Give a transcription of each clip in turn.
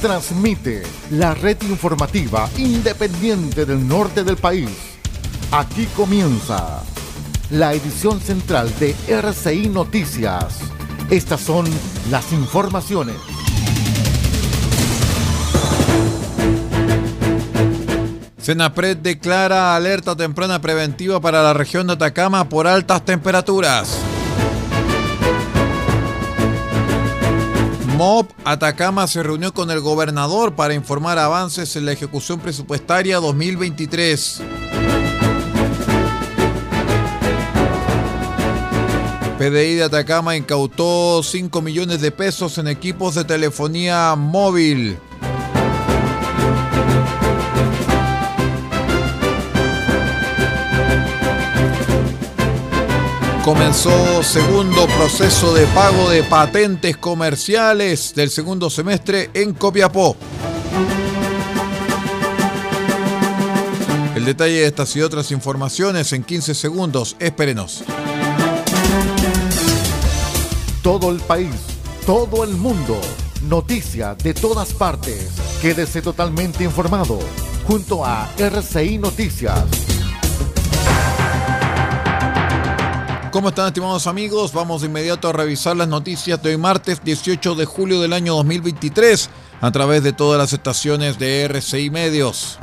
transmite la red informativa independiente del norte del país. Aquí comienza la edición central de RCI Noticias. Estas son las informaciones. Senapred declara alerta temprana preventiva para la región de Atacama por altas temperaturas. MOB Atacama se reunió con el gobernador para informar avances en la ejecución presupuestaria 2023. PDI de Atacama incautó 5 millones de pesos en equipos de telefonía móvil. Comenzó segundo proceso de pago de patentes comerciales del segundo semestre en Copiapó. El detalle de estas y otras informaciones en 15 segundos. Espérenos. Todo el país, todo el mundo, noticia de todas partes. Quédese totalmente informado junto a RCI Noticias. ¿Cómo están estimados amigos? Vamos de inmediato a revisar las noticias de hoy martes 18 de julio del año 2023 a través de todas las estaciones de RCI Medios.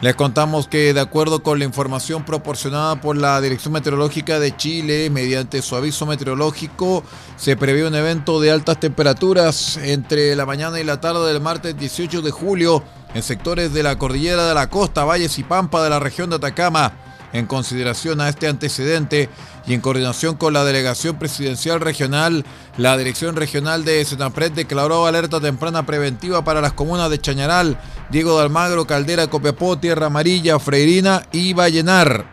Les contamos que de acuerdo con la información proporcionada por la Dirección Meteorológica de Chile, mediante su aviso meteorológico, se prevé un evento de altas temperaturas entre la mañana y la tarde del martes 18 de julio en sectores de la cordillera de la costa, valles y pampa de la región de Atacama. En consideración a este antecedente y en coordinación con la Delegación Presidencial Regional, la Dirección Regional de Senapred declaró alerta temprana preventiva para las comunas de Chañaral, Diego de Almagro, Caldera, Copiapó, Tierra Amarilla, Freirina y Vallenar.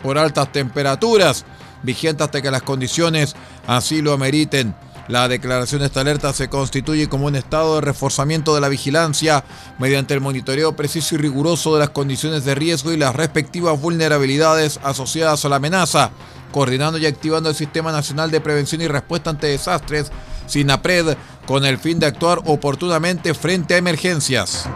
Por altas temperaturas, vigente hasta que las condiciones así lo ameriten. La declaración de esta alerta se constituye como un estado de reforzamiento de la vigilancia mediante el monitoreo preciso y riguroso de las condiciones de riesgo y las respectivas vulnerabilidades asociadas a la amenaza, coordinando y activando el Sistema Nacional de Prevención y Respuesta ante Desastres, SINAPRED, con el fin de actuar oportunamente frente a emergencias.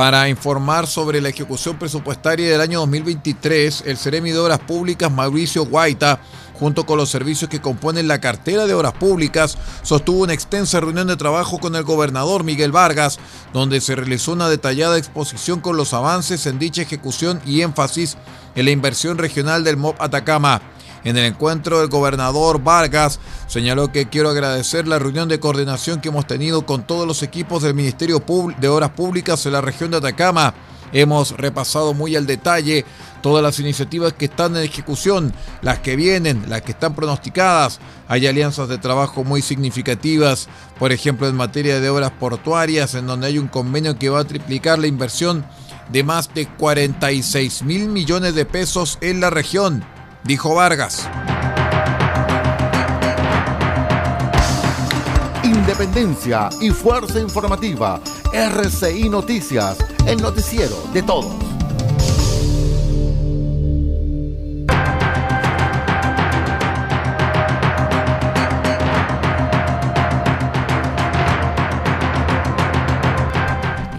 Para informar sobre la ejecución presupuestaria del año 2023, el Ceremi de Obras Públicas Mauricio Guaita, junto con los servicios que componen la cartera de Obras Públicas, sostuvo una extensa reunión de trabajo con el gobernador Miguel Vargas, donde se realizó una detallada exposición con los avances en dicha ejecución y énfasis en la inversión regional del MOB Atacama. En el encuentro, el gobernador Vargas señaló que quiero agradecer la reunión de coordinación que hemos tenido con todos los equipos del Ministerio de Obras Públicas en la región de Atacama. Hemos repasado muy al detalle todas las iniciativas que están en ejecución, las que vienen, las que están pronosticadas. Hay alianzas de trabajo muy significativas, por ejemplo en materia de obras portuarias, en donde hay un convenio que va a triplicar la inversión de más de 46 mil millones de pesos en la región dijo Vargas. Independencia y fuerza informativa. RCI Noticias, el noticiero de todos.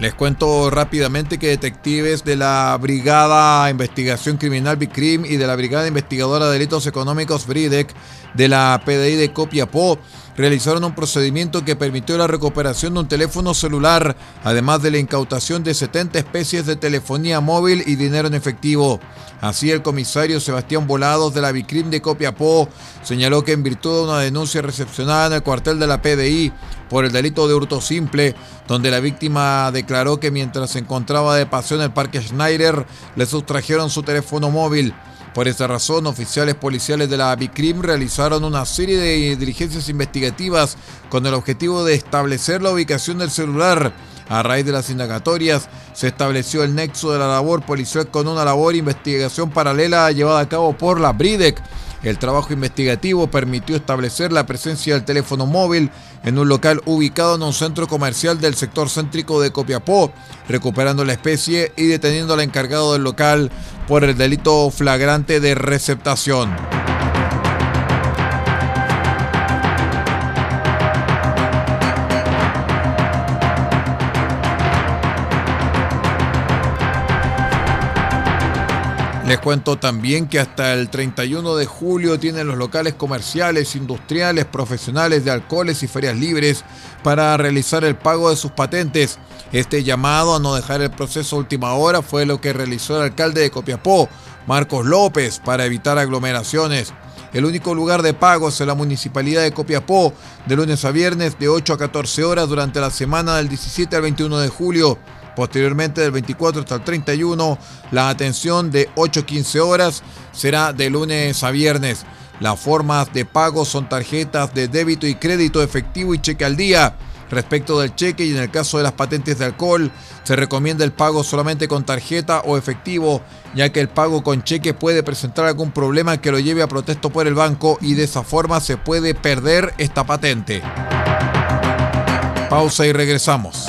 Les cuento rápidamente que detectives de la Brigada Investigación Criminal BICRIM y de la Brigada Investigadora de Delitos Económicos BRIDEC de la PDI de Copiapó realizaron un procedimiento que permitió la recuperación de un teléfono celular, además de la incautación de 70 especies de telefonía móvil y dinero en efectivo. Así, el comisario Sebastián Volados de la Bicrim de Copiapó señaló que en virtud de una denuncia recepcionada en el cuartel de la PDI por el delito de hurto simple, donde la víctima declaró que mientras se encontraba de paseo en el Parque Schneider, le sustrajeron su teléfono móvil. Por esa razón, oficiales policiales de la BICRIM realizaron una serie de diligencias investigativas con el objetivo de establecer la ubicación del celular. A raíz de las indagatorias, se estableció el nexo de la labor policial con una labor de investigación paralela llevada a cabo por la BRIDEC. El trabajo investigativo permitió establecer la presencia del teléfono móvil en un local ubicado en un centro comercial del sector céntrico de Copiapó, recuperando la especie y deteniendo al encargado del local por el delito flagrante de receptación. Les cuento también que hasta el 31 de julio tienen los locales comerciales, industriales, profesionales de alcoholes y ferias libres para realizar el pago de sus patentes. Este llamado a no dejar el proceso a última hora fue lo que realizó el alcalde de Copiapó, Marcos López, para evitar aglomeraciones. El único lugar de pago es en la municipalidad de Copiapó, de lunes a viernes de 8 a 14 horas durante la semana del 17 al 21 de julio. Posteriormente, del 24 hasta el 31, la atención de 8 a 15 horas será de lunes a viernes. Las formas de pago son tarjetas de débito y crédito efectivo y cheque al día. Respecto del cheque y en el caso de las patentes de alcohol, se recomienda el pago solamente con tarjeta o efectivo, ya que el pago con cheque puede presentar algún problema que lo lleve a protesto por el banco y de esa forma se puede perder esta patente. Pausa y regresamos.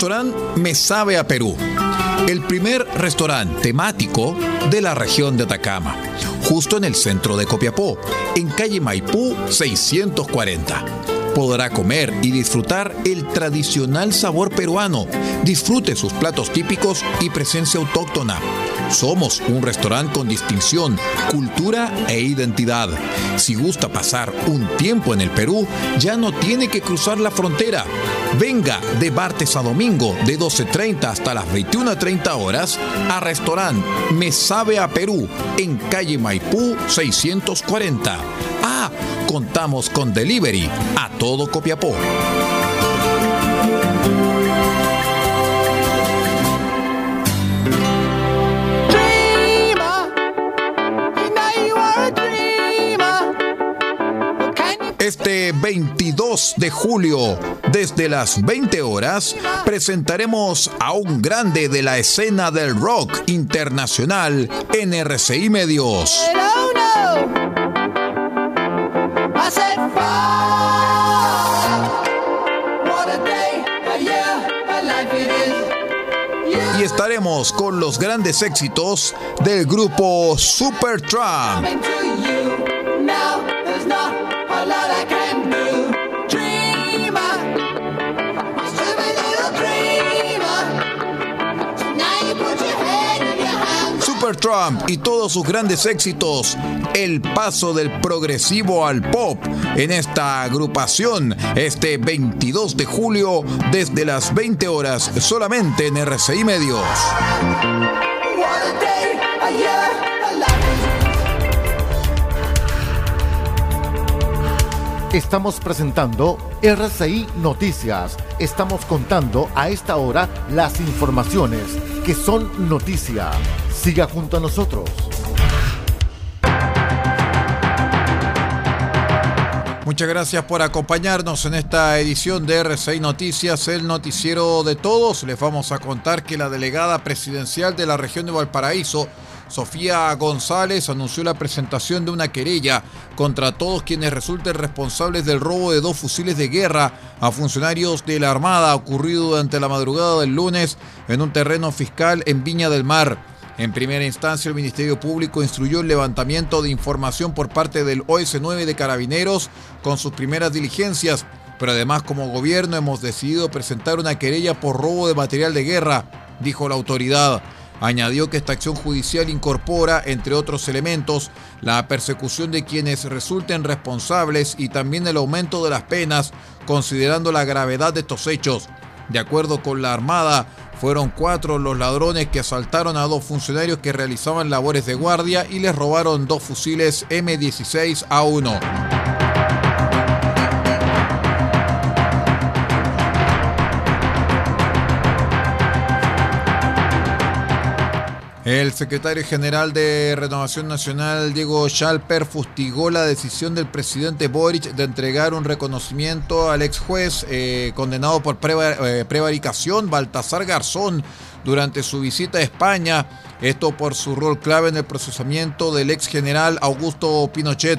Restaurante Me Sabe a Perú. El primer restaurante temático de la región de Atacama, justo en el centro de Copiapó, en calle Maipú 640 podrá comer y disfrutar el tradicional sabor peruano. Disfrute sus platos típicos y presencia autóctona. Somos un restaurante con distinción, cultura e identidad. Si gusta pasar un tiempo en el Perú, ya no tiene que cruzar la frontera. Venga de martes a domingo de 12.30 hasta las 21.30 horas a restaurante Me Sabe a Perú en calle Maipú 640. Contamos con delivery a todo Copiapó. Este 22 de julio, desde las 20 horas, presentaremos a un grande de la escena del rock internacional en RCI Medios. Y estaremos con los grandes éxitos del grupo Supertramp. Trump y todos sus grandes éxitos, el paso del progresivo al pop en esta agrupación este 22 de julio desde las 20 horas solamente en RCI Medios. Estamos presentando RCI Noticias. Estamos contando a esta hora las informaciones que son noticia. Siga junto a nosotros. Muchas gracias por acompañarnos en esta edición de RCI Noticias, el noticiero de todos. Les vamos a contar que la delegada presidencial de la región de Valparaíso Sofía González anunció la presentación de una querella contra todos quienes resulten responsables del robo de dos fusiles de guerra a funcionarios de la Armada ocurrido durante la madrugada del lunes en un terreno fiscal en Viña del Mar. En primera instancia, el Ministerio Público instruyó el levantamiento de información por parte del OS9 de Carabineros con sus primeras diligencias, pero además como gobierno hemos decidido presentar una querella por robo de material de guerra, dijo la autoridad. Añadió que esta acción judicial incorpora, entre otros elementos, la persecución de quienes resulten responsables y también el aumento de las penas, considerando la gravedad de estos hechos. De acuerdo con la Armada, fueron cuatro los ladrones que asaltaron a dos funcionarios que realizaban labores de guardia y les robaron dos fusiles M16A1. El secretario general de Renovación Nacional, Diego Schalper, fustigó la decisión del presidente Boric de entregar un reconocimiento al ex juez eh, condenado por eh, prevaricación, Baltasar Garzón, durante su visita a España. Esto por su rol clave en el procesamiento del ex general Augusto Pinochet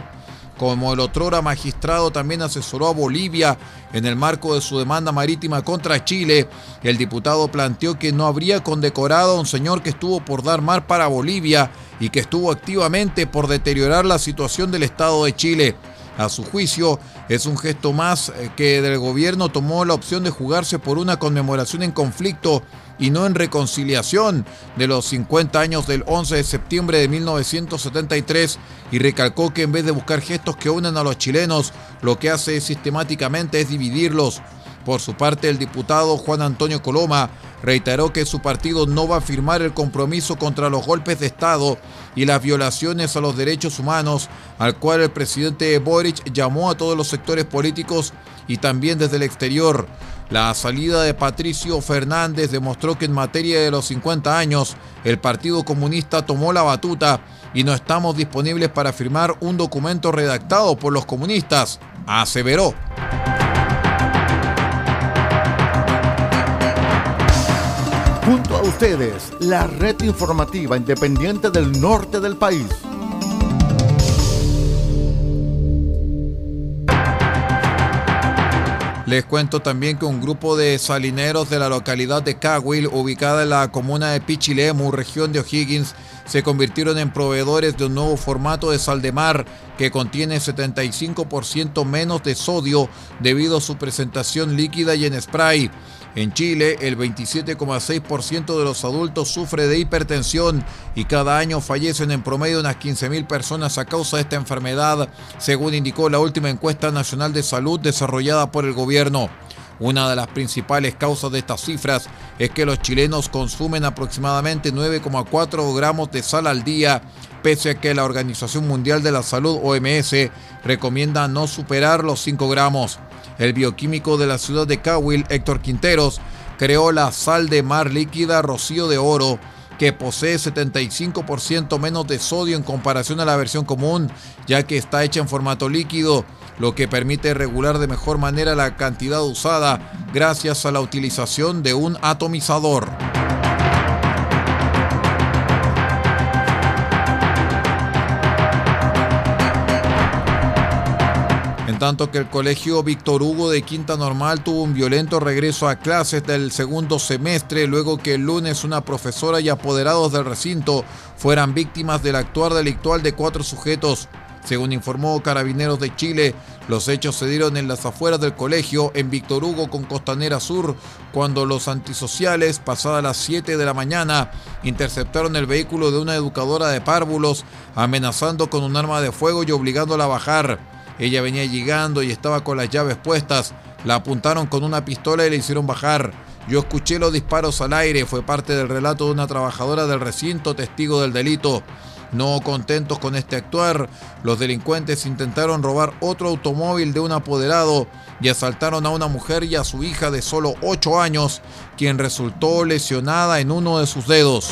como el otrora magistrado también asesoró a Bolivia en el marco de su demanda marítima contra Chile, el diputado planteó que no habría condecorado a un señor que estuvo por dar mar para Bolivia y que estuvo activamente por deteriorar la situación del Estado de Chile. A su juicio, es un gesto más eh, que del gobierno tomó la opción de jugarse por una conmemoración en conflicto y no en reconciliación de los 50 años del 11 de septiembre de 1973 y recalcó que en vez de buscar gestos que unan a los chilenos, lo que hace sistemáticamente es dividirlos. Por su parte, el diputado Juan Antonio Coloma reiteró que su partido no va a firmar el compromiso contra los golpes de Estado y las violaciones a los derechos humanos, al cual el presidente Boric llamó a todos los sectores políticos y también desde el exterior. La salida de Patricio Fernández demostró que en materia de los 50 años el Partido Comunista tomó la batuta y no estamos disponibles para firmar un documento redactado por los comunistas, aseveró. Junto a ustedes, la red informativa independiente del norte del país. Les cuento también que un grupo de salineros de la localidad de Cahuil, ubicada en la comuna de Pichilemu, región de O'Higgins, se convirtieron en proveedores de un nuevo formato de sal de mar que contiene 75% menos de sodio debido a su presentación líquida y en spray. En Chile, el 27,6% de los adultos sufre de hipertensión y cada año fallecen en promedio unas 15.000 personas a causa de esta enfermedad, según indicó la última encuesta nacional de salud desarrollada por el gobierno. Una de las principales causas de estas cifras es que los chilenos consumen aproximadamente 9,4 gramos de sal al día, pese a que la Organización Mundial de la Salud, OMS, recomienda no superar los 5 gramos. El bioquímico de la ciudad de Cahuil, Héctor Quinteros, creó la sal de mar líquida Rocío de Oro, que posee 75% menos de sodio en comparación a la versión común, ya que está hecha en formato líquido, lo que permite regular de mejor manera la cantidad usada gracias a la utilización de un atomizador. tanto que el colegio Víctor Hugo de Quinta Normal tuvo un violento regreso a clases del segundo semestre luego que el lunes una profesora y apoderados del recinto fueran víctimas del actuar delictual de cuatro sujetos. Según informó Carabineros de Chile, los hechos se dieron en las afueras del colegio, en Víctor Hugo con Costanera Sur, cuando los antisociales, pasadas las 7 de la mañana, interceptaron el vehículo de una educadora de párvulos, amenazando con un arma de fuego y obligándola a bajar. Ella venía llegando y estaba con las llaves puestas. La apuntaron con una pistola y le hicieron bajar. Yo escuché los disparos al aire, fue parte del relato de una trabajadora del recinto, testigo del delito. No contentos con este actuar, los delincuentes intentaron robar otro automóvil de un apoderado y asaltaron a una mujer y a su hija de solo 8 años, quien resultó lesionada en uno de sus dedos.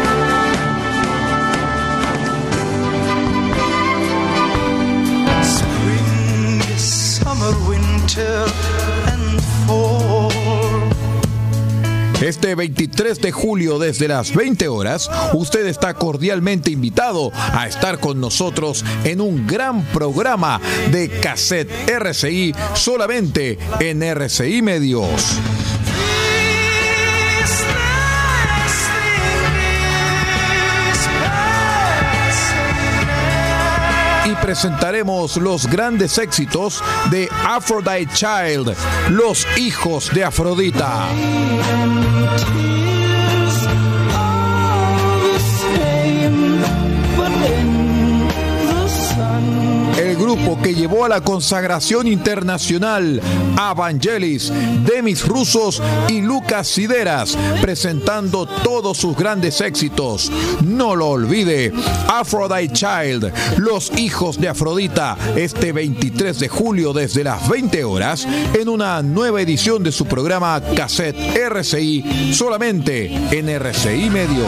Este 23 de julio desde las 20 horas, usted está cordialmente invitado a estar con nosotros en un gran programa de cassette RCI solamente en RCI Medios. Presentaremos los grandes éxitos de Aphrodite Child, los hijos de Afrodita. Que llevó a la consagración internacional a Vangelis, Demis Rusos y Lucas Sideras, presentando todos sus grandes éxitos. No lo olvide, Aphrodite Child, Los Hijos de Afrodita, este 23 de julio desde las 20 horas, en una nueva edición de su programa Cassette RCI, solamente en RCI Medios.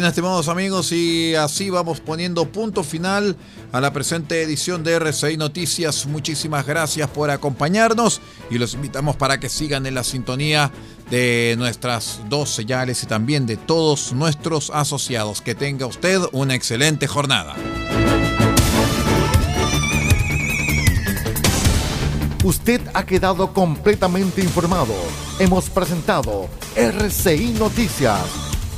Bien, estimados amigos, y así vamos poniendo punto final a la presente edición de RCI Noticias. Muchísimas gracias por acompañarnos y los invitamos para que sigan en la sintonía de nuestras dos señales y también de todos nuestros asociados. Que tenga usted una excelente jornada. Usted ha quedado completamente informado. Hemos presentado RCI Noticias